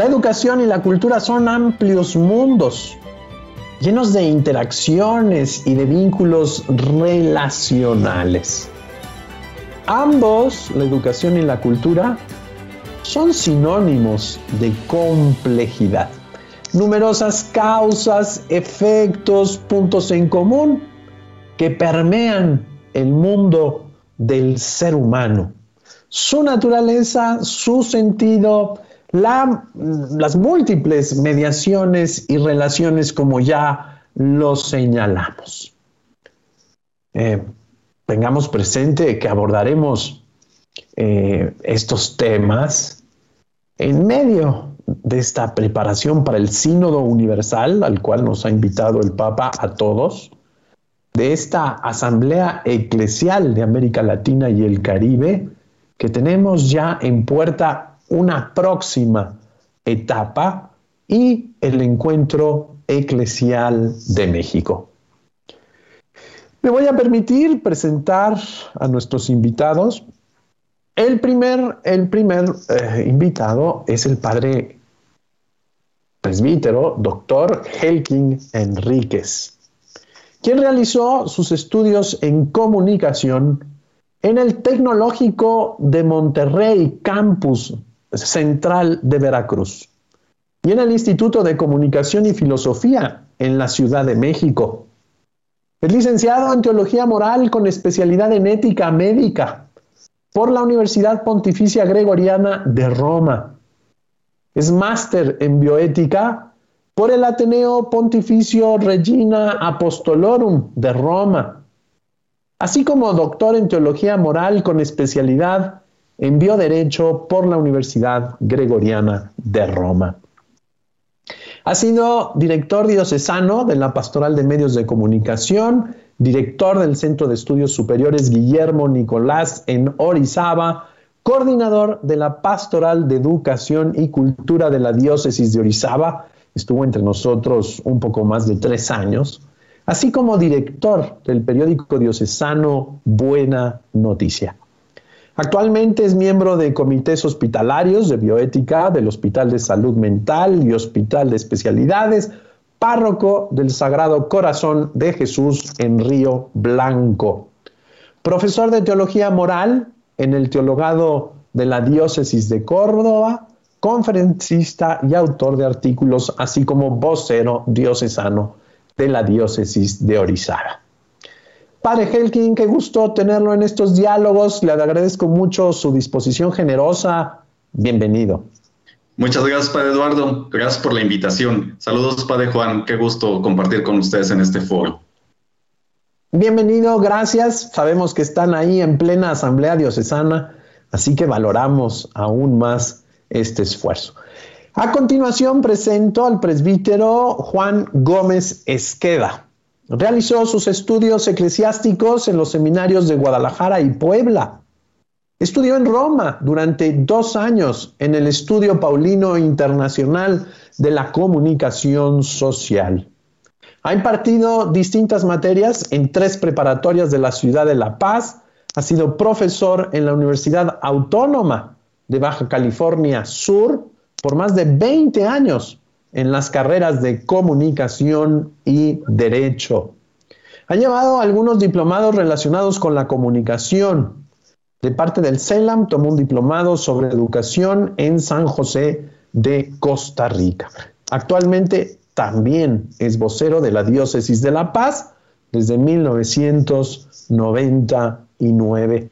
La educación y la cultura son amplios mundos, llenos de interacciones y de vínculos relacionales. Ambos, la educación y la cultura, son sinónimos de complejidad. Numerosas causas, efectos, puntos en común que permean el mundo del ser humano. Su naturaleza, su sentido, las múltiples mediaciones y relaciones como ya lo señalamos. Eh, tengamos presente que abordaremos eh, estos temas en medio de esta preparación para el sínodo universal al cual nos ha invitado el Papa a todos, de esta asamblea eclesial de América Latina y el Caribe, que tenemos ya en puerta una próxima etapa y el encuentro eclesial de México. Me voy a permitir presentar a nuestros invitados. El primer, eh, invitado es el padre presbítero, doctor Helkin Enríquez quien realizó sus estudios en comunicación en el Tecnológico de Monterrey, campus central de Veracruz, y en el Instituto de Comunicación y Filosofía en la Ciudad de México. Es licenciado en Teología Moral con especialidad en Ética Médica por la Universidad Pontificia Gregoriana de Roma. Es máster en Bioética por el Ateneo Pontificio Regina Apostolorum de Roma, así como doctor en Teología Moral con especialidad en Bioderecho por la Universidad Gregoriana de Roma. Ha sido director diocesano de la Pastoral de Medios de Comunicación, director del Centro de Estudios Superiores Guillermo Nicolás en Orizaba, coordinador de la Pastoral de Educación y Cultura de la Diócesis de Orizaba, estuvo entre nosotros un poco más de tres años, así como director del periódico diocesano Buena Noticia. Actualmente es miembro de comités hospitalarios de bioética del Hospital de Salud Mental y Hospital de Especialidades, párroco del Sagrado Corazón de Jesús en Río Blanco. Profesor de Teología Moral en el Teologado de la Diócesis de Córdoba, conferencista y autor de artículos, así como vocero diocesano de la diócesis de Orizaba. Padre Helkin, qué gusto tenerlo en estos diálogos. Le agradezco mucho su disposición generosa. Bienvenido. Muchas gracias, Padre Eduardo. Gracias por la invitación. Saludos, Padre Juan. Qué gusto compartir con ustedes en este foro. Bienvenido, gracias. Sabemos que están ahí en plena asamblea diocesana, así que valoramos aún más este esfuerzo. A continuación presento al presbítero Juan Gómez Esqueda. Realizó sus estudios eclesiásticos en los seminarios de Guadalajara y Puebla. Estudió en Roma durante dos años en el Estudio Paulino Internacional de la Comunicación Social. Ha impartido distintas materias en tres preparatorias de la ciudad de La Paz. Ha sido profesor en la Universidad Autónoma de Baja California Sur por más de 20 años en las carreras de comunicación y derecho. Ha llevado algunos diplomados relacionados con la comunicación. De parte del CELAM tomó un diplomado sobre educación en San José de Costa Rica. Actualmente también es vocero de la Diócesis de La Paz desde 1999.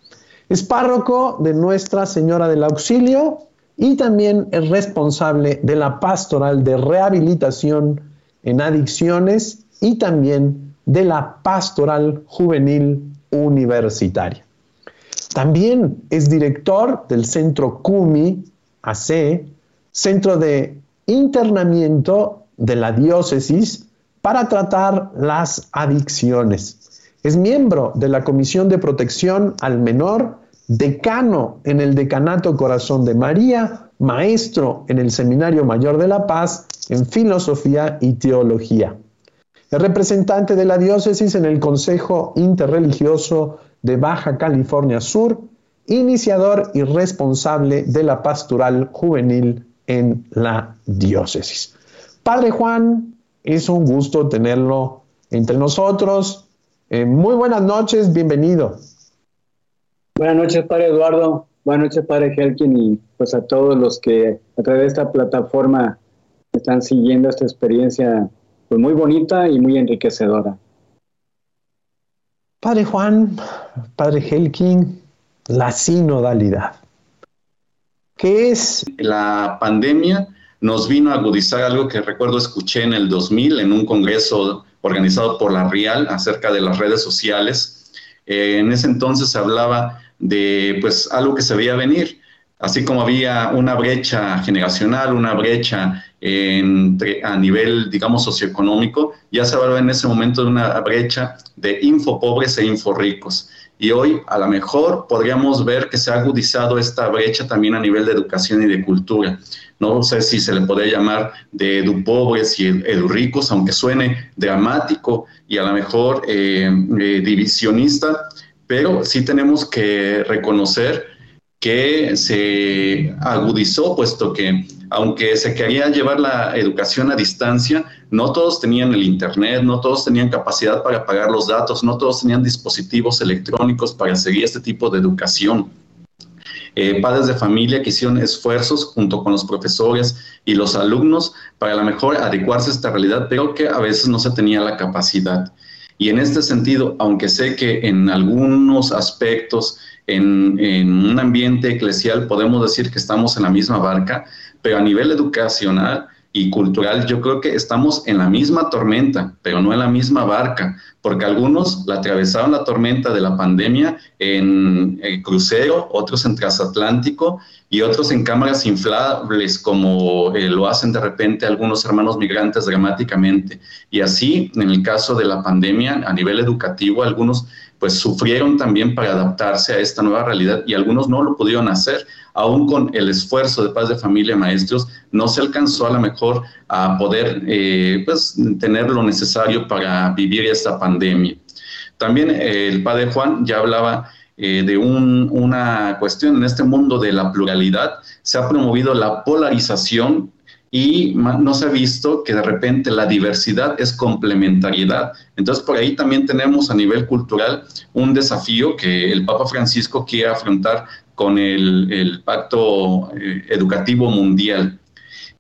Es párroco de Nuestra Señora del Auxilio y también es responsable de la pastoral de rehabilitación en adicciones y también de la pastoral juvenil universitaria. También es director del Centro CUMI AC, Centro de Internamiento de la Diócesis para tratar las adicciones. Es miembro de la Comisión de Protección al Menor, decano en el Decanato Corazón de María, maestro en el Seminario Mayor de La Paz en Filosofía y Teología. Es representante de la diócesis en el Consejo Interreligioso de Baja California Sur, iniciador y responsable de la Pastoral Juvenil en la diócesis. Padre Juan, es un gusto tenerlo entre nosotros. Eh, muy buenas noches, bienvenido. Buenas noches, Padre Eduardo. Buenas noches, Padre Helkin, y pues a todos los que a través de esta plataforma están siguiendo esta experiencia pues muy bonita y muy enriquecedora. Padre Juan, Padre Helkin, la sinodalidad. ¿Qué es? La pandemia nos vino a agudizar algo que recuerdo escuché en el 2000 en un congreso organizado por la RIAL acerca de las redes sociales. Eh, en ese entonces se hablaba de pues algo que se veía venir, así como había una brecha generacional, una brecha a nivel, digamos, socioeconómico, ya se hablaba en ese momento de una brecha de infopobres e inforricos. Y hoy a lo mejor podríamos ver que se ha agudizado esta brecha también a nivel de educación y de cultura. No sé si se le podría llamar de edupobres y edurricos, aunque suene dramático y a lo mejor eh, eh, divisionista, pero sí tenemos que reconocer que se agudizó, puesto que aunque se quería llevar la educación a distancia, no todos tenían el Internet, no todos tenían capacidad para pagar los datos, no todos tenían dispositivos electrónicos para seguir este tipo de educación. Eh, padres de familia que hicieron esfuerzos junto con los profesores y los alumnos para a lo mejor adecuarse a esta realidad, pero que a veces no se tenía la capacidad. Y en este sentido, aunque sé que en algunos aspectos, en, un ambiente eclesial, podemos decir que estamos en la misma barca, pero a nivel educacional y cultural yo creo que estamos en la misma tormenta, pero no en la misma barca, porque algunos la atravesaron la tormenta de la pandemia en el crucero, otros en transatlántico y otros en cámaras inflables, como eh, lo hacen de repente algunos hermanos migrantes dramáticamente. Y así, en el caso de la pandemia, a nivel educativo, algunos pues sufrieron también para adaptarse a esta nueva realidad y algunos no lo pudieron hacer aún con el esfuerzo de paz de familia maestros, no se alcanzó a lo mejor a poder eh, pues, tener lo necesario para vivir esta pandemia. También eh, el padre Juan ya hablaba eh, de una cuestión en este mundo de la pluralidad, se ha promovido la polarización y no se ha visto que de repente la diversidad es complementariedad. Entonces, por ahí también tenemos a nivel cultural un desafío que el Papa Francisco quiere afrontar con el, Pacto eh, Educativo Mundial.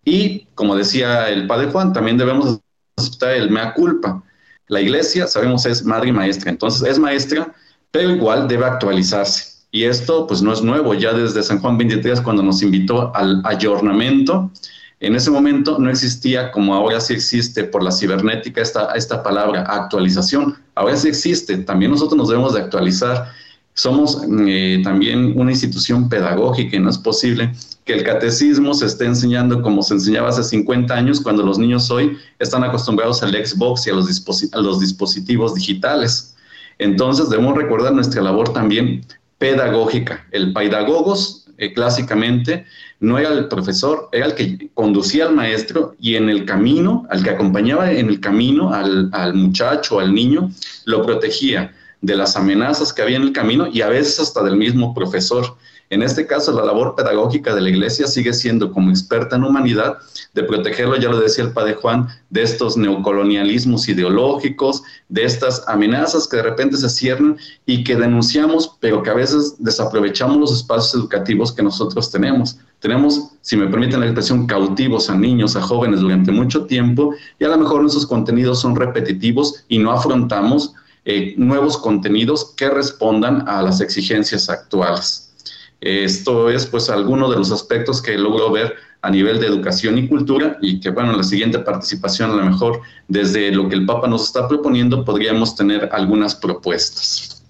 Y, como decía el Padre Juan, también debemos aceptar el mea culpa. La iglesia, sabemos, es madre y maestra, entonces es maestra, pero igual debe actualizarse. Y esto, pues, no es nuevo, ya desde San Juan 23, cuando nos invitó al ayornamiento, en ese momento no existía, como ahora sí existe por la cibernética, esta, esta palabra actualización. Ahora sí existe, también nosotros nos debemos de actualizar somos eh, también una institución pedagógica y no es posible que el catecismo se esté enseñando como se enseñaba hace 50 años cuando los niños hoy están acostumbrados al Xbox y a los, los dispositivos digitales. Entonces debemos recordar nuestra labor también pedagógica. El pedagogos eh, clásicamente no era el profesor, era el que conducía al maestro y en el camino, al que acompañaba en el camino al, al muchacho, al niño, lo protegía de las amenazas que había en el camino y a veces hasta del mismo profesor. En este caso, la labor pedagógica de la iglesia sigue siendo como experta en humanidad de protegerlo, ya lo decía el padre Juan, de estos neocolonialismos ideológicos, de estas amenazas que de repente se cierran y que denunciamos, pero que a veces desaprovechamos los espacios educativos que nosotros tenemos. Tenemos, si me permiten la expresión, cautivos a niños, a jóvenes durante mucho tiempo y a lo mejor nuestros contenidos son repetitivos y no afrontamos eh, nuevos contenidos que respondan a las exigencias actuales. Esto es pues alguno de los aspectos que logro ver a nivel de educación y cultura y que bueno, en la siguiente participación a lo mejor desde lo que el Papa nos está proponiendo podríamos tener algunas propuestas.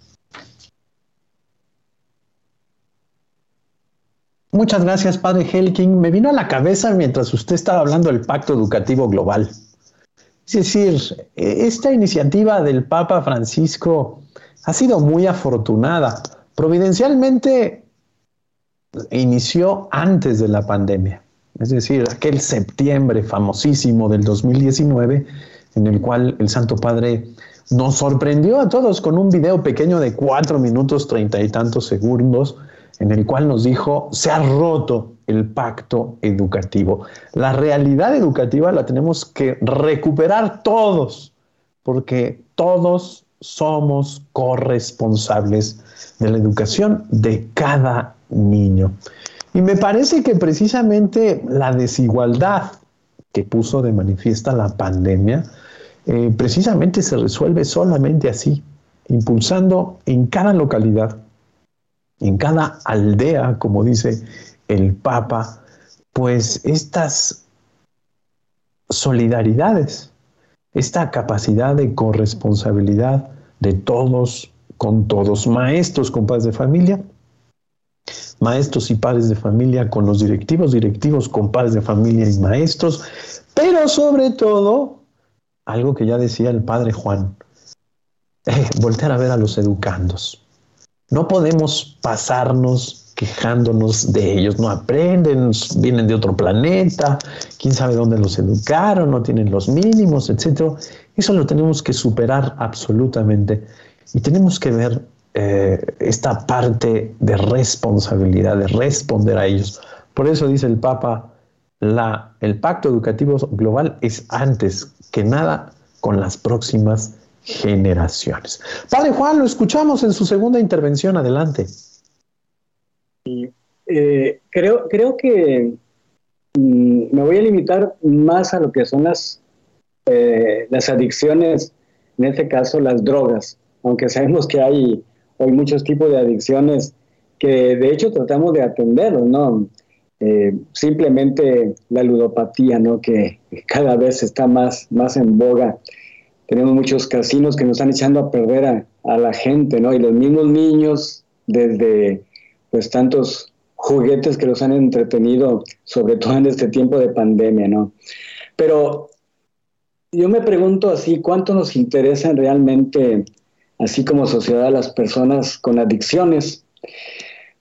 Muchas gracias, Padre Helking. Me vino a la cabeza mientras usted estaba hablando del Pacto Educativo Global. Es decir, esta iniciativa del Papa Francisco ha sido muy afortunada. Providencialmente inició antes de la pandemia, es decir, aquel septiembre famosísimo del 2019, en el cual el Santo Padre nos sorprendió a todos con un video pequeño de cuatro minutos treinta y tantos segundos, en el cual nos dijo, se ha roto el pacto educativo. La realidad educativa la tenemos que recuperar todos, porque todos somos corresponsables de la educación de cada niño. Y me parece que precisamente la desigualdad que puso de manifiesta la pandemia, eh, precisamente se resuelve solamente así, impulsando en cada localidad, en cada aldea, como dice el Papa, pues estas solidaridades, esta capacidad de corresponsabilidad de todos con todos, maestros con padres de familia, maestros y padres de familia con los directivos, directivos con padres de familia y maestros, pero sobre todo, algo que ya decía el padre Juan, eh, voltear a ver a los educandos. No podemos pasarnos quejándonos de ellos, no aprenden, vienen de otro planeta, quién sabe dónde los educaron, no tienen los mínimos, etc. Eso lo tenemos que superar absolutamente y tenemos que ver eh, esta parte de responsabilidad, de responder a ellos. Por eso dice el Papa, la, el pacto educativo global es antes que nada con las próximas generaciones. Padre Juan, lo escuchamos en su segunda intervención. Adelante. Eh, creo, creo que mm, me voy a limitar más a lo que son las, eh, las adicciones, en este caso las drogas, aunque sabemos que hay hoy muchos tipos de adicciones que de hecho tratamos de atenderlos, ¿no? Eh, simplemente la ludopatía, ¿no? Que cada vez está más, más en boga. Tenemos muchos casinos que nos están echando a perder a, a la gente, ¿no? Y los mismos niños, desde pues tantos juguetes que los han entretenido, sobre todo en este tiempo de pandemia, ¿no? Pero yo me pregunto así, ¿cuánto nos interesan realmente, así como sociedad, las personas con adicciones?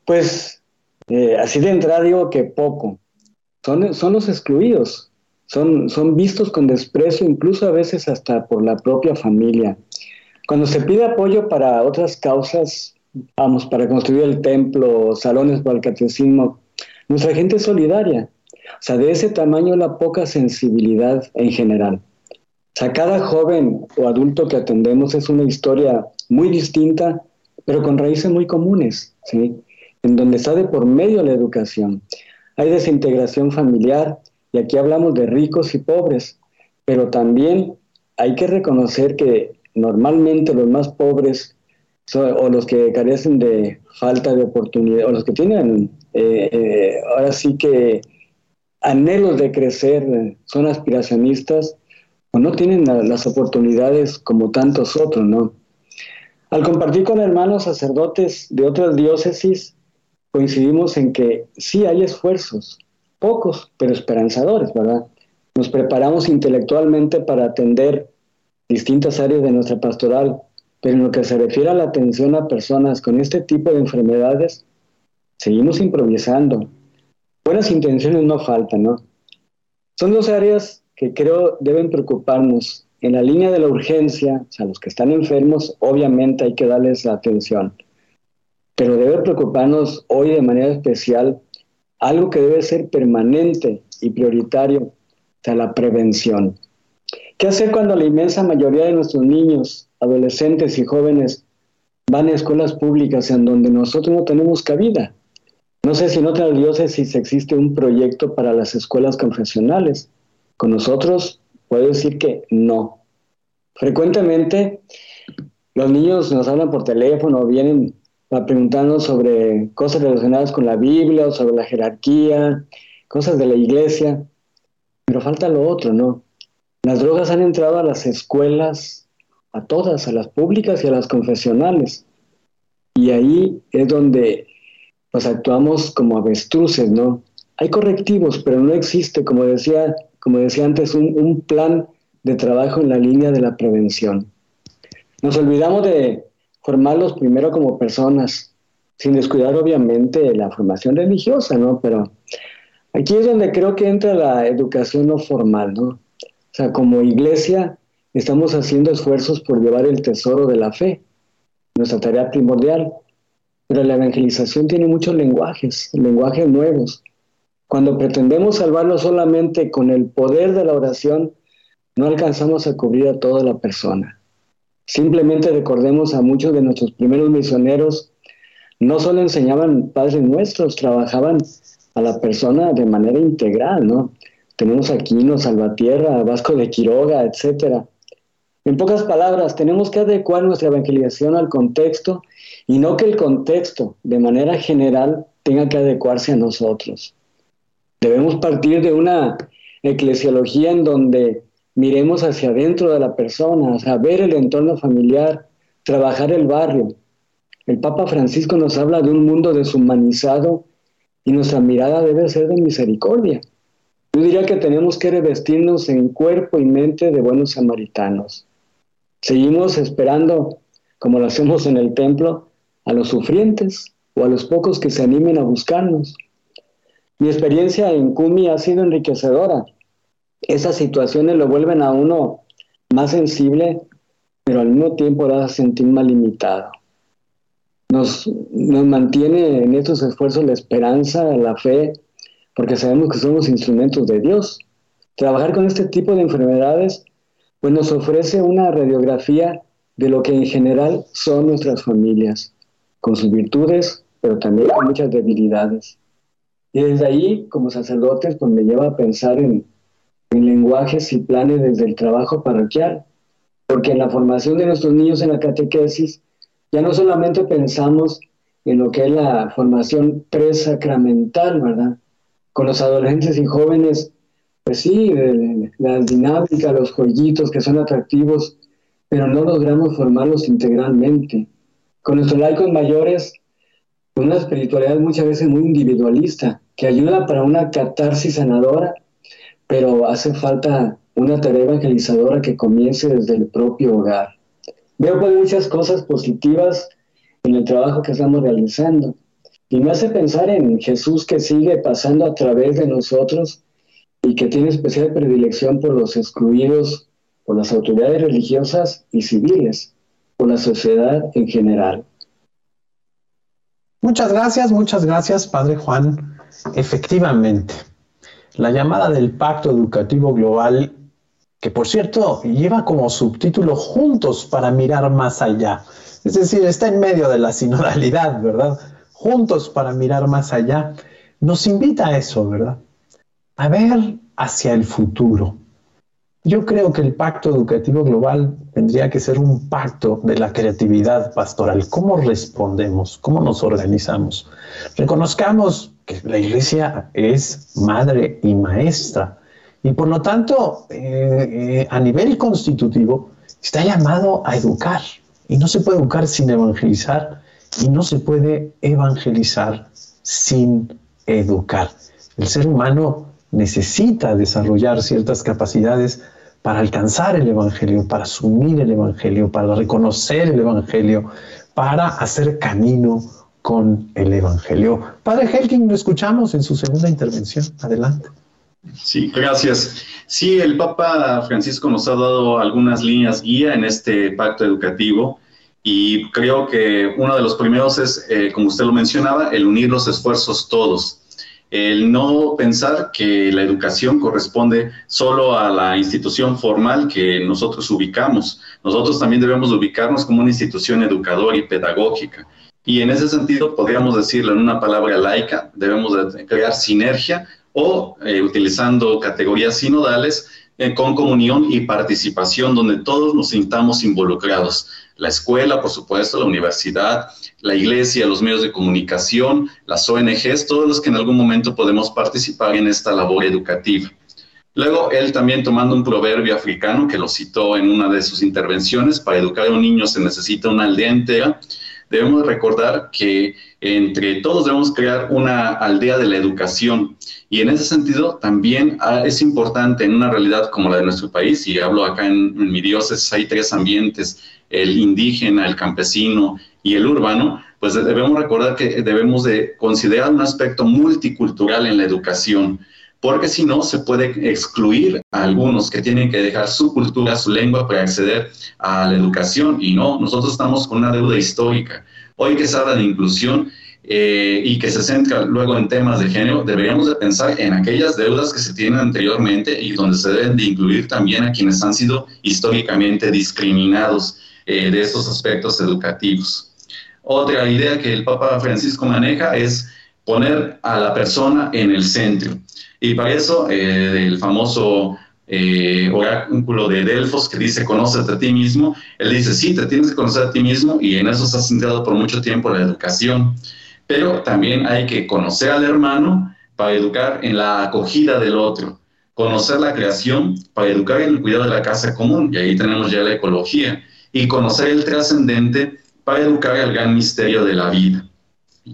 Pues eh, así de entrada digo que poco. Son, son los excluidos, son, son vistos con desprecio, incluso a veces hasta por la propia familia. Cuando se pide apoyo para otras causas, vamos, para construir el templo, salones para el catecismo. Nuestra gente es solidaria. O sea, de ese tamaño la poca sensibilidad en general. O sea, cada joven o adulto que atendemos es una historia muy distinta, pero con raíces muy comunes, ¿sí? En donde está de por medio la educación. Hay desintegración familiar, y aquí hablamos de ricos y pobres, pero también hay que reconocer que normalmente los más pobres o los que carecen de falta de oportunidad, o los que tienen eh, eh, ahora sí que anhelos de crecer, son aspiracionistas, o no tienen las oportunidades como tantos otros, ¿no? Al compartir con hermanos sacerdotes de otras diócesis, coincidimos en que sí hay esfuerzos, pocos, pero esperanzadores, ¿verdad? Nos preparamos intelectualmente para atender distintas áreas de nuestra pastoral, pero en lo que se refiere a la atención a personas con este tipo de enfermedades, seguimos improvisando. Buenas intenciones no faltan, ¿no? Son dos áreas que creo deben preocuparnos. En la línea de la urgencia, o sea, los que están enfermos, obviamente hay que darles la atención. Pero debe preocuparnos hoy de manera especial algo que debe ser permanente y prioritario, la prevención. ¿Qué hacer cuando la inmensa mayoría de nuestros niños adolescentes y jóvenes van a escuelas públicas en donde nosotros no tenemos cabida. No sé si en otras diócesis existe un proyecto para las escuelas confesionales. Con nosotros puedo decir que no. Frecuentemente los niños nos hablan por teléfono, vienen a preguntarnos sobre cosas relacionadas con la Biblia o sobre la jerarquía, cosas de la iglesia, pero falta lo otro, ¿no? Las drogas han entrado a las escuelas a todas, a las públicas y a las confesionales. Y ahí es donde pues actuamos como avestruces, ¿no? Hay correctivos, pero no existe, como decía, como decía antes, un, un plan de trabajo en la línea de la prevención. Nos olvidamos de formarlos primero como personas, sin descuidar obviamente la formación religiosa, ¿no? Pero aquí es donde creo que entra la educación no formal, ¿no? Sea, como iglesia estamos haciendo esfuerzos por llevar el tesoro de la fe, nuestra tarea primordial. Pero la evangelización tiene muchos lenguajes, lenguajes nuevos. Cuando pretendemos salvarlo solamente con el poder de la oración, no alcanzamos a cubrir a toda la persona. Simplemente recordemos a muchos de nuestros primeros misioneros, no solo enseñaban padres nuestros, trabajaban a la persona de manera integral, ¿no? Tenemos Aquino, Salvatierra, Vasco de Quiroga, etcétera. En pocas palabras, tenemos que adecuar nuestra evangelización al contexto y no que el contexto, de manera general, tenga que adecuarse a nosotros. Debemos partir de una eclesiología en donde miremos hacia adentro de la persona, o ver el entorno familiar, trabajar el barrio. El Papa Francisco nos habla de un mundo deshumanizado y nuestra mirada debe ser de misericordia. Yo diría que tenemos que revestirnos en cuerpo y mente de buenos samaritanos. Seguimos esperando, como lo hacemos en el templo, a los sufrientes o a los pocos que se animen a buscarnos. Mi experiencia en Kumi ha sido enriquecedora. Esas situaciones lo vuelven a uno más sensible, pero al mismo tiempo lo hace sentir más limitado. Nos, nos mantiene en estos esfuerzos la esperanza, la fe, porque sabemos que somos instrumentos de Dios. Trabajar con este tipo de enfermedades pues nos ofrece una radiografía de lo que en general son nuestras familias, con sus virtudes, pero también con muchas debilidades. Y desde ahí, como sacerdotes, pues me lleva a pensar en, lenguajes y planes desde el trabajo parroquial, porque en la formación de nuestros niños en la catequesis ya no solamente pensamos en lo que es la formación presacramental, ¿verdad? Con los adolescentes y jóvenes, pues sí, las dinámicas, los jueguitos que son atractivos, pero no logramos formarlos integralmente. Con nuestros laicos mayores, una espiritualidad muchas veces muy individualista, que ayuda para una catarsis sanadora, pero hace falta una tarea evangelizadora que comience desde el propio hogar. Veo pues muchas cosas positivas en el trabajo que estamos realizando y me hace pensar en Jesús que sigue pasando a través de nosotros y que tiene especial predilección por los excluidos, por las autoridades religiosas y civiles, por la sociedad en general. Muchas gracias, muchas gracias, Padre Juan. Efectivamente, la llamada del Pacto Educativo Global, que por cierto lleva como subtítulo Juntos para mirar más allá. Es decir, está en medio de la sinodalidad, ¿verdad? Juntos para mirar más allá. Nos invita a eso, ¿verdad? A ver hacia el futuro. Yo creo que el pacto educativo global tendría que ser un pacto de la creatividad pastoral. ¿Cómo respondemos? ¿Cómo nos organizamos? Reconozcamos que la iglesia es madre y maestra y por lo tanto eh, eh, a nivel constitutivo está llamado a educar y no se puede educar sin evangelizar y no se puede evangelizar sin educar. El ser humano necesita desarrollar ciertas capacidades para alcanzar el Evangelio, para asumir el Evangelio, para reconocer el Evangelio, para hacer camino con el Evangelio. Padre Helking, lo escuchamos en su segunda intervención. Adelante. Sí, gracias. Sí, el Papa Francisco nos ha dado algunas líneas guía en este pacto educativo y creo que uno de los primeros es, eh, como usted lo mencionaba, el unir los esfuerzos todos el no pensar que la educación corresponde solo a la institución formal que nosotros ubicamos. Nosotros también debemos ubicarnos como una institución educadora y pedagógica. Y en ese sentido, podríamos decirlo en una palabra laica, debemos crear sinergia o eh, utilizando categorías sinodales eh, con comunión y participación donde todos nos sintamos involucrados. La escuela, por supuesto, la universidad, la iglesia, los medios de comunicación, las ONGs, todos los que en algún momento podemos participar en esta labor educativa. Luego, él también tomando un proverbio africano que lo citó en una de sus intervenciones, para educar a un niño se necesita una aldea entera, debemos recordar que entre todos debemos crear una aldea de la educación. Y en ese sentido, también ah, es importante en una realidad como la de nuestro país, y hablo acá en, en mi diócesis, hay tres ambientes, el indígena, el campesino y el urbano, pues debemos recordar que debemos de considerar un aspecto multicultural en la educación, porque si no se puede excluir a algunos que tienen que dejar su cultura, su lengua para acceder a la educación y no, nosotros estamos con una deuda histórica. Hoy que se habla de inclusión, eh, y que se centra luego en temas de género, deberíamos de pensar en aquellas deudas que se tienen anteriormente y donde se deben de incluir también a quienes han sido históricamente discriminados eh, de estos aspectos educativos. Otra idea que el Papa Francisco maneja es poner a la persona en el centro. Y para eso, eh, el famoso eh, oráculo de Delfos que dice, conócete a ti mismo, él dice, sí, te tienes que conocer a ti mismo y en eso se ha centrado por mucho tiempo la educación pero también hay que conocer al hermano para educar en la acogida del otro, conocer la creación para educar en el cuidado de la casa común, y ahí tenemos ya la ecología, y conocer el trascendente para educar al gran misterio de la vida.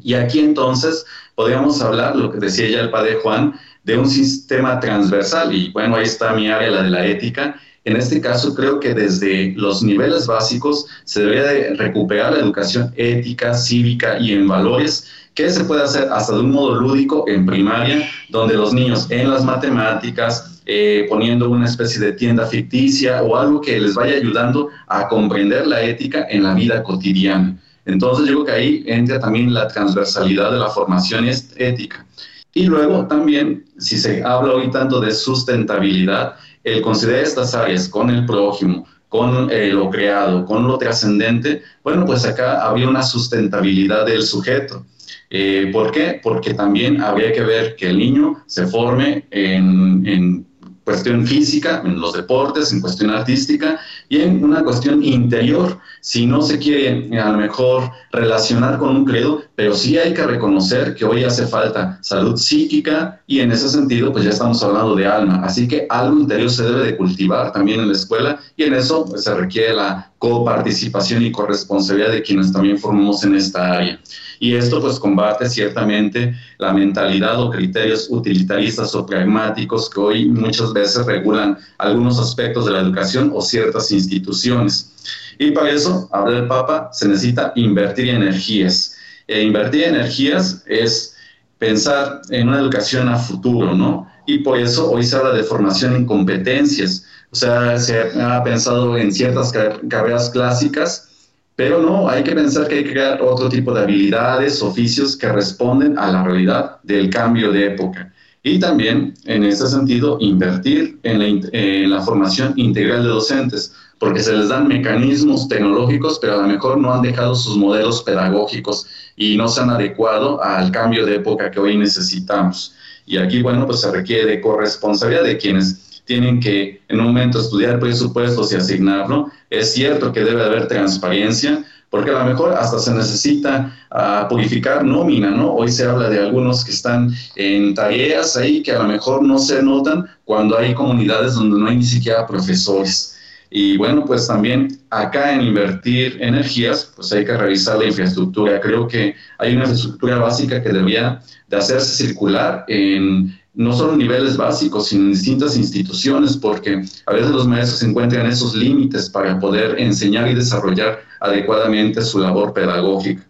Y aquí entonces podríamos hablar, lo que decía ya el padre Juan, de un sistema transversal, y bueno, ahí está mi área, la de la ética, en este caso, creo que desde los niveles básicos se debería de recuperar la educación ética, cívica y en valores, que se puede hacer hasta de un modo lúdico en primaria, donde los niños en las matemáticas, eh, poniendo una especie de tienda ficticia o algo que les vaya ayudando a comprender la ética en la vida cotidiana. Entonces, yo creo que ahí entra también la transversalidad de la formación ética. Y luego también, si se habla hoy tanto de sustentabilidad, el considerar estas áreas con el prójimo, con eh, lo creado, con lo trascendente, bueno, pues acá había una sustentabilidad del sujeto. Eh, ¿Por qué? Porque también habría que ver que el niño se forme en, en cuestión física, en los deportes, en cuestión artística y en una cuestión interior. Si no se quiere a lo mejor relacionar con un credo, pero sí hay que reconocer que hoy hace falta salud psíquica y en ese sentido pues ya estamos hablando de alma. Así que algo interior se debe de cultivar también en la escuela y en eso pues, se requiere la coparticipación y corresponsabilidad de quienes también formamos en esta área. Y esto pues combate ciertamente la mentalidad o criterios utilitaristas o pragmáticos que hoy muchas veces regulan algunos aspectos de la educación o ciertas instituciones. Y para eso, habla el Papa, se necesita invertir energías. E invertir energías es pensar en una educación a futuro, ¿no? Y por eso hoy se habla de formación en competencias. O sea, se ha pensado en ciertas carreras clásicas pero no, hay que pensar que hay que crear otro tipo de habilidades, oficios que responden a la realidad del cambio de época. Y también, en ese sentido, invertir en la, formación integral de docentes, porque se les dan mecanismos tecnológicos, pero a lo mejor no han dejado sus modelos pedagógicos y no se han adecuado al cambio de época que hoy necesitamos. Y aquí, bueno, pues se requiere corresponsabilidad de quienes tienen que en un momento estudiar presupuestos y asignarlo. Es cierto que debe haber transparencia, porque a lo mejor hasta se necesita uh, purificar nómina, ¿no? Hoy se habla de algunos que están en tareas ahí que a lo mejor no se notan cuando hay comunidades donde no hay ni siquiera profesores. Y bueno, pues también acá en invertir energías, pues hay que revisar la infraestructura. Creo que hay una infraestructura básica que debería de hacerse circular en no solo niveles básicos, sino en distintas instituciones, porque a veces los maestros encuentran en esos límites para poder enseñar y desarrollar adecuadamente su labor pedagógica.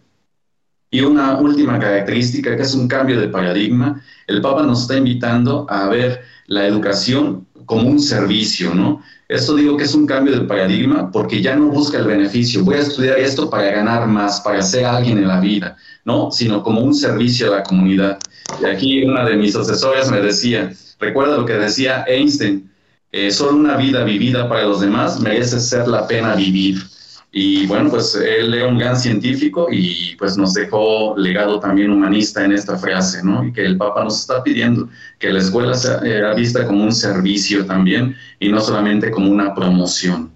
Y una última característica, que es un cambio de paradigma, el Papa nos está invitando a ver la educación como un servicio, ¿no? Esto digo que es un cambio de paradigma porque ya no busca el beneficio, voy a estudiar esto para ganar más, para ser alguien en la vida, ¿no? Sino como un servicio a la comunidad. Y aquí una de mis asesoras me decía, recuerda lo que decía Einstein, eh, solo una vida vivida para los demás merece ser la pena vivir. Y bueno, pues él era un gran científico y pues nos dejó legado también humanista en esta frase, ¿no? Y que el Papa nos está pidiendo que la escuela sea vista como un servicio también y no solamente como una promoción.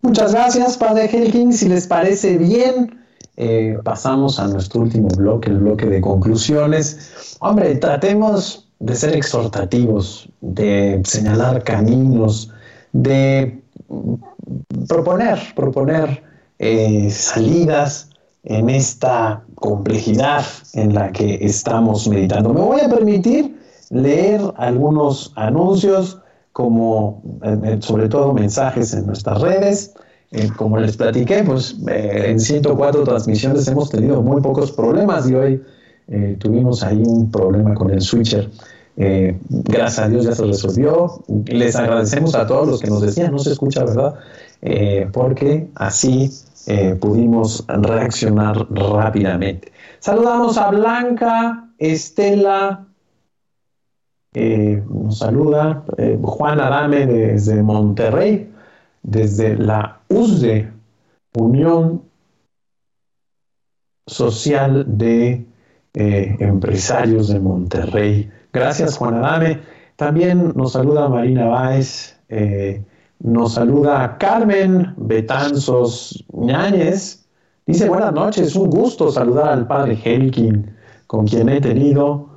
Muchas gracias, Padre Helking. Si les parece bien, eh, pasamos a nuestro último bloque, el bloque de conclusiones. Hombre, tratemos de ser exhortativos, de señalar caminos, de proponer, proponer eh, salidas en esta complejidad en la que estamos meditando. Me voy a permitir leer algunos anuncios, como eh, sobre todo mensajes en nuestras redes. Eh, como les platiqué, pues en 104 transmisiones hemos tenido muy pocos problemas y hoy tuvimos ahí un problema con el switcher. Gracias a Dios ya se resolvió. Les agradecemos a todos los que nos decían, no se escucha, ¿verdad? porque así eh, pudimos reaccionar rápidamente. Saludamos a Blanca, Estela, eh, nos saluda eh, Juan Adame desde Monterrey, desde la USDE, Unión Social de Empresarios de Monterrey. Gracias, Juan Adame. También nos saluda Marina Báez, nos saluda Carmen Betanzos Ñáñez. Dice, buenas noches, un gusto saludar al padre Helkin, con quien he tenido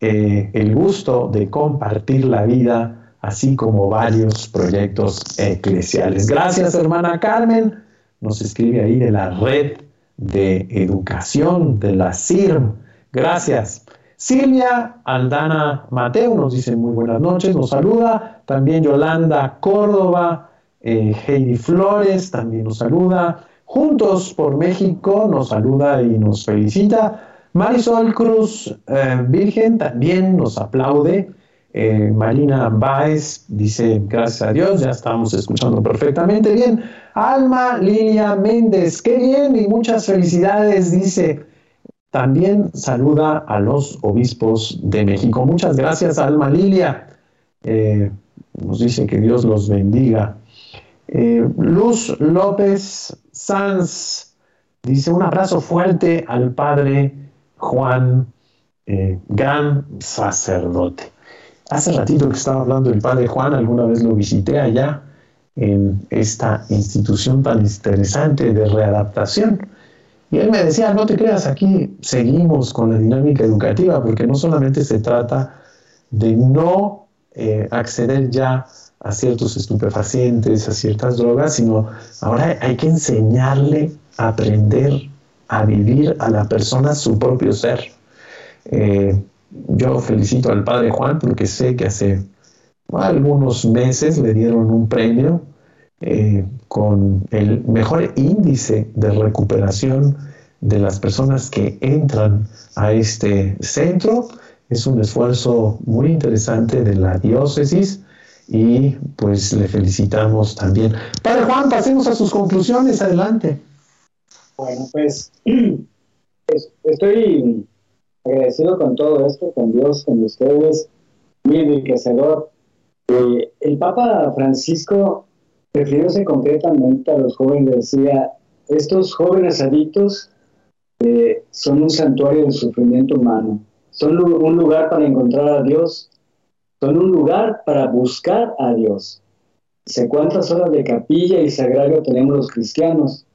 eh, el gusto de compartir la vida, así como varios proyectos eclesiales. Gracias, hermana Carmen. Nos escribe ahí de la red de educación de la CIRM. Gracias. Silvia Aldana Mateo nos dice muy buenas noches, nos saluda. También Yolanda Córdoba, eh, Heidi Flores también nos saluda. Juntos por México nos saluda y nos felicita. Marisol Cruz eh, Virgen también nos aplaude. Eh, Marina Baez dice, gracias a Dios, ya estamos escuchando perfectamente bien. Alma Lilia Méndez, qué bien y muchas felicidades, dice. También saluda a los obispos de México. Muchas gracias, Alma Lilia. Eh, nos dice que Dios los bendiga. Eh, Luz López Sanz dice un abrazo fuerte al padre Juan, eh, gran sacerdote. Hace ratito que estaba hablando del padre Juan, alguna vez lo visité allá en esta institución tan interesante de readaptación. Y él me decía, no te creas, aquí seguimos con la dinámica educativa, porque no solamente se trata de no eh, acceder ya a ciertos estupefacientes, a ciertas drogas, sino ahora hay que enseñarle a aprender a vivir a la persona su propio ser. Eh, yo felicito al padre Juan porque sé que hace algunos meses le dieron un premio eh, con el mejor índice de recuperación de las personas que entran a este centro. Es un esfuerzo muy interesante de la diócesis y pues le felicitamos también. Padre Juan, pasemos a sus conclusiones, adelante. Bueno, pues, pues estoy agradecido con todo esto, con Dios, con ustedes, muy enriquecedor. Eh, el Papa Francisco refiriéndose concretamente a los jóvenes, decía, estos jóvenes adictos eh, son un santuario del sufrimiento humano, son un lugar para encontrar a Dios, son un lugar para buscar a Dios. Sé cuántas horas de capilla y sagrario tenemos los cristianos,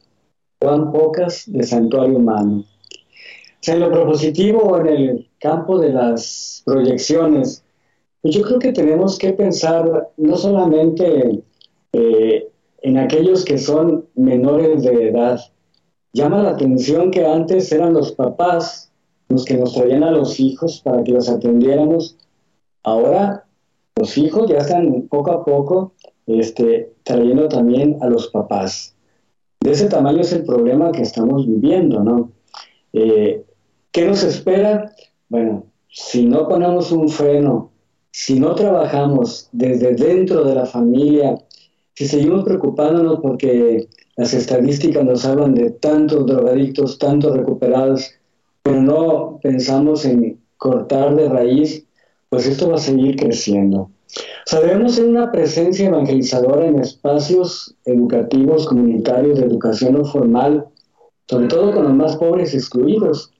cuán pocas de santuario humano. O sea, en lo propositivo, en el campo de las proyecciones, pues yo creo que tenemos que pensar no solamente eh, en aquellos que son menores de edad. Llama la atención que antes eran los papás los que nos traían a los hijos para que los atendiéramos. Ahora los hijos ya están poco a poco este, trayendo también a los papás. De ese tamaño es el problema que estamos viviendo, ¿no? Eh, ¿Qué nos espera? Bueno, si no ponemos un freno, si no trabajamos desde dentro de la familia si seguimos preocupándonos porque las estadísticas nos hablan de tantos drogadictos, tantos recuperados, pero no pensamos en cortar de raíz, pues esto va a seguir creciendo. Sabemos una presencia evangelizadora en espacios educativos, comunitarios, de educación no formal, sobre todo con los más pobres excluidos,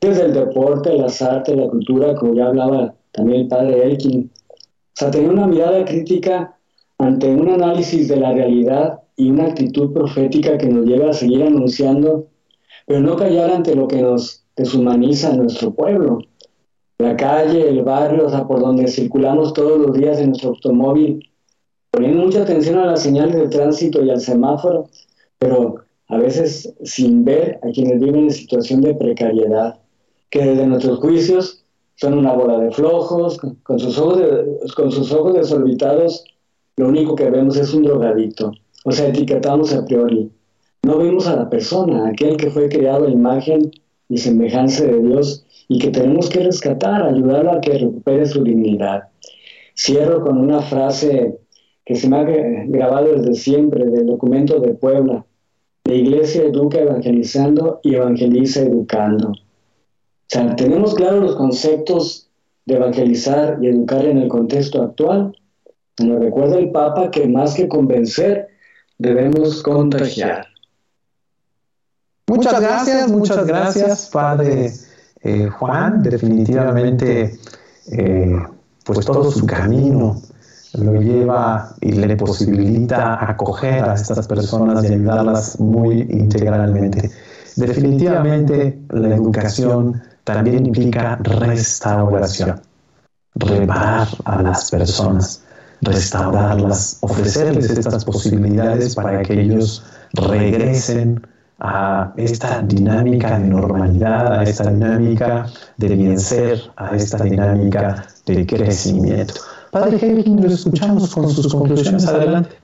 desde el deporte, las artes, la cultura, como ya hablaba también el padre Elkin. O sea, tener una mirada crítica ante un análisis de la realidad y una actitud profética que nos lleva a seguir anunciando, pero no callar ante lo que nos deshumaniza nuestro pueblo. La calle, el barrio, o sea, por donde circulamos todos los días en nuestro automóvil, poniendo mucha atención a las señales de tránsito y al semáforo, pero a veces sin ver a quienes viven en situación de precariedad, que desde nuestros juicios son una bola de flojos, con sus ojos, con sus ojos desorbitados lo único que vemos es un drogadicto. O sea, etiquetamos a priori. No vemos a la persona, aquel que fue creado a imagen y semejanza de Dios y que tenemos que rescatar, ayudarlo a que recupere su dignidad. Cierro con una frase que se me ha grabado desde siempre del documento de Puebla. La iglesia educa evangelizando y evangeliza educando. O sea, tenemos claros los conceptos de evangelizar y educar en el contexto actual. Nos recuerda el Papa que más que convencer, debemos contagiar. Muchas gracias, muchas gracias, Padre eh, Juan. Definitivamente, eh, pues todo su camino lo lleva y le posibilita acoger a estas personas y ayudarlas muy integralmente. Definitivamente, la educación también implica restauración, reparar a las personas, restaurarlas, ofrecerles estas posibilidades para que ellos regresen a esta dinámica de normalidad, a esta dinámica de bien ser, a esta dinámica de crecimiento. Padre Helvin, lo escuchamos con sus conclusiones. Adelante.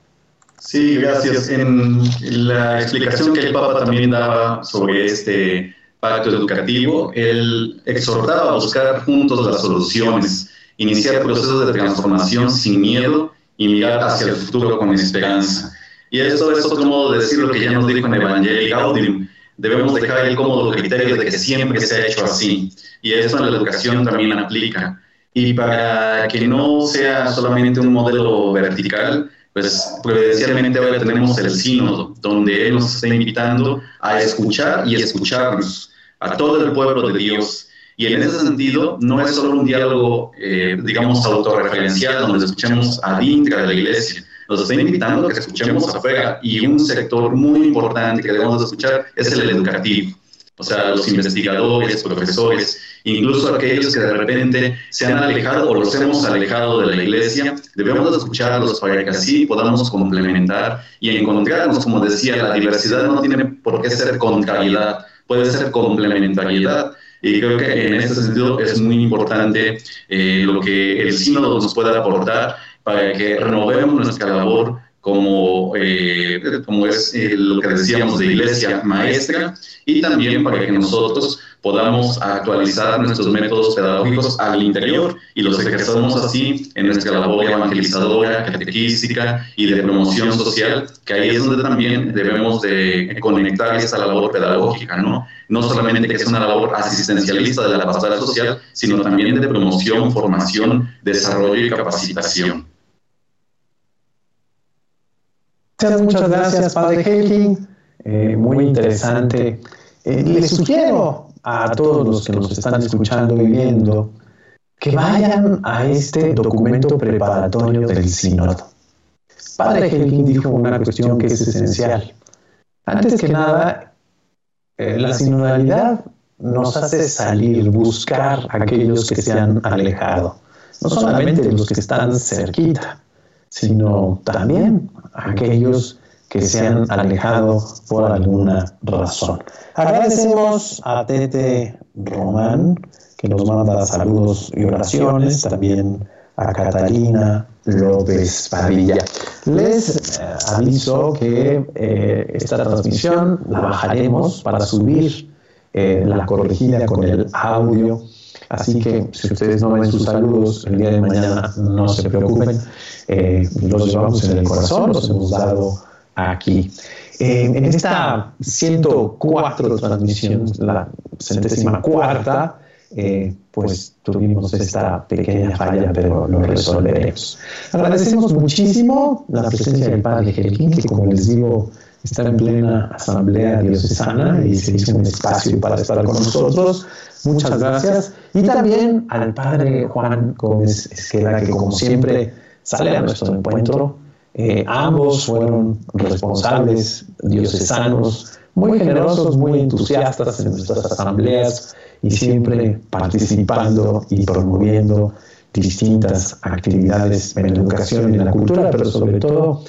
Sí, gracias. En la explicación que el Papa también daba sobre este pacto educativo, él exhortaba a buscar juntos las soluciones, iniciar procesos de transformación sin miedo y mirar hacia el futuro con esperanza. Y esto es otro modo de decir lo que ya nos dijo en Evangelii Gaudium. Debemos dejar el cómodo criterio de que siempre se ha hecho así. Y esto en la educación también aplica. Y para que no sea solamente un modelo vertical, pues providencialmente ahora tenemos el sínodo, donde Él nos está invitando a escuchar y escucharnos a todo el pueblo de Dios. Y en ese sentido, no es solo un diálogo, eh, digamos, autorreferencial, donde escuchemos a Dintra de la iglesia. Nos está invitando a que escuchemos afuera. Y un sector muy importante que debemos escuchar es el educativo. O sea, los investigadores, profesores, incluso aquellos que de repente se han alejado o los hemos alejado de la iglesia, debemos escucharlos para que así podamos complementar y encontrarnos, como decía, la diversidad no tiene por qué ser contrariedad, puede ser complementariedad. Y creo que en ese sentido es muy importante eh, lo que el sínodo nos pueda aportar para que renovemos nuestra labor como, eh, como es eh, lo que decíamos de iglesia maestra y también para que nosotros podamos actualizar nuestros métodos pedagógicos al interior y los ejerzamos así en nuestra labor evangelizadora, catequística y de promoción social, que ahí es donde también debemos de conectar esa labor pedagógica, ¿no? No solamente que es una labor asistencialista de la pastoral social, sino también de promoción, formación, desarrollo y capacitación. Muchas, gracias, Padre Helking. Eh, muy interesante. Eh, les sugiero a todos los que nos están escuchando y viendo que vayan a este documento preparatorio del sínodo. Padre Helking dijo una cuestión que es esencial. Antes que nada, eh, la sinodalidad nos hace salir, buscar a aquellos que se han alejado. No solamente los que están cerquita, sino también aquellos que se han alejado por alguna razón. Agradecemos a Tete Román, que nos manda saludos y oraciones, también a Catalina López Padilla. Les eh, aviso que eh, esta transmisión la bajaremos para subir eh, la corregida con el audio. Así que si ustedes no ven sus saludos el día de mañana, no se preocupen. Eh, los llevamos en el corazón, los hemos dado aquí. en esta 104 transmisión, la centésima cuarta, eh, pues tuvimos esta pequeña falla, pero lo resolveremos. Agradecemos muchísimo la presencia del Padre Jerquín, que como les digo, está en plena asamblea diocesana y se hizo un espacio para estar con nosotros. Muchas gracias. Y también al Padre Juan Gómez Esqueda, que como siempre sale a nuestro encuentro. Eh, ambos fueron responsables diocesanos, muy generosos, muy entusiastas en nuestras asambleas y siempre participando y promoviendo distintas actividades en la educación y en la cultura, pero sobre todo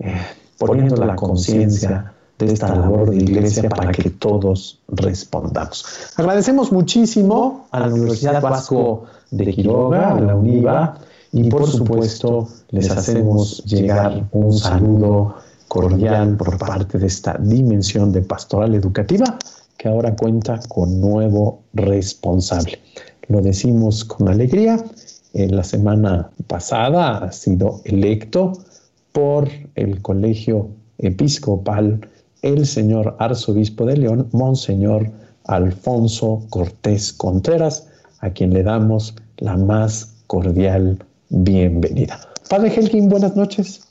eh, poniendo la conciencia de esta labor de iglesia para que todos respondamos. Agradecemos muchísimo a la Universidad Vasco de Quiroga, a la UNIVA, y por supuesto, les hacemos llegar un saludo cordial por parte de esta dimensión de pastoral educativa que ahora cuenta con nuevo responsable. Lo decimos con alegría. En la semana pasada ha sido electo por el Colegio Episcopal el señor arzobispo de León, Monseñor Alfonso Cortés Contreras, a quien le damos la más cordial bienvenida. Padre Helkin, buenas noches.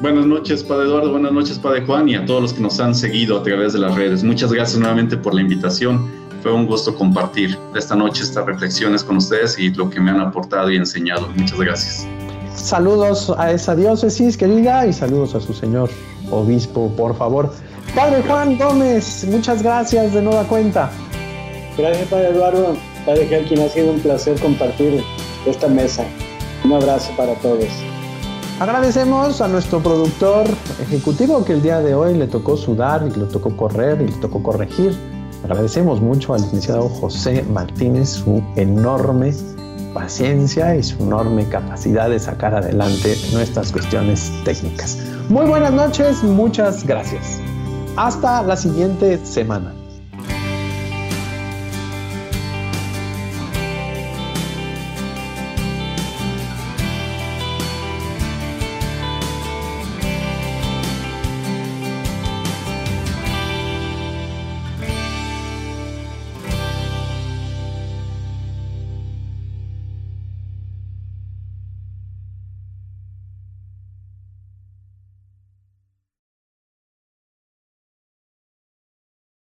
Buenas noches, Padre Eduardo, buenas noches, Padre Juan, y a todos los que nos han seguido a través de las redes. Muchas gracias nuevamente por la invitación. Fue un gusto compartir esta noche estas reflexiones con ustedes y lo que me han aportado y enseñado. Muchas gracias. Saludos a esa diócesis querida y saludos a su señor obispo, por favor. Padre Juan Gómez, muchas gracias de nueva cuenta. Gracias, Padre Eduardo. Padre quien ha sido un placer compartir esta mesa. Un abrazo para todos. Agradecemos a nuestro productor ejecutivo que el día de hoy le tocó sudar y le tocó correr y le tocó corregir. Agradecemos mucho al licenciado José Martínez su enorme paciencia y su enorme capacidad de sacar adelante nuestras cuestiones técnicas. Muy buenas noches, muchas gracias. Hasta la siguiente semana.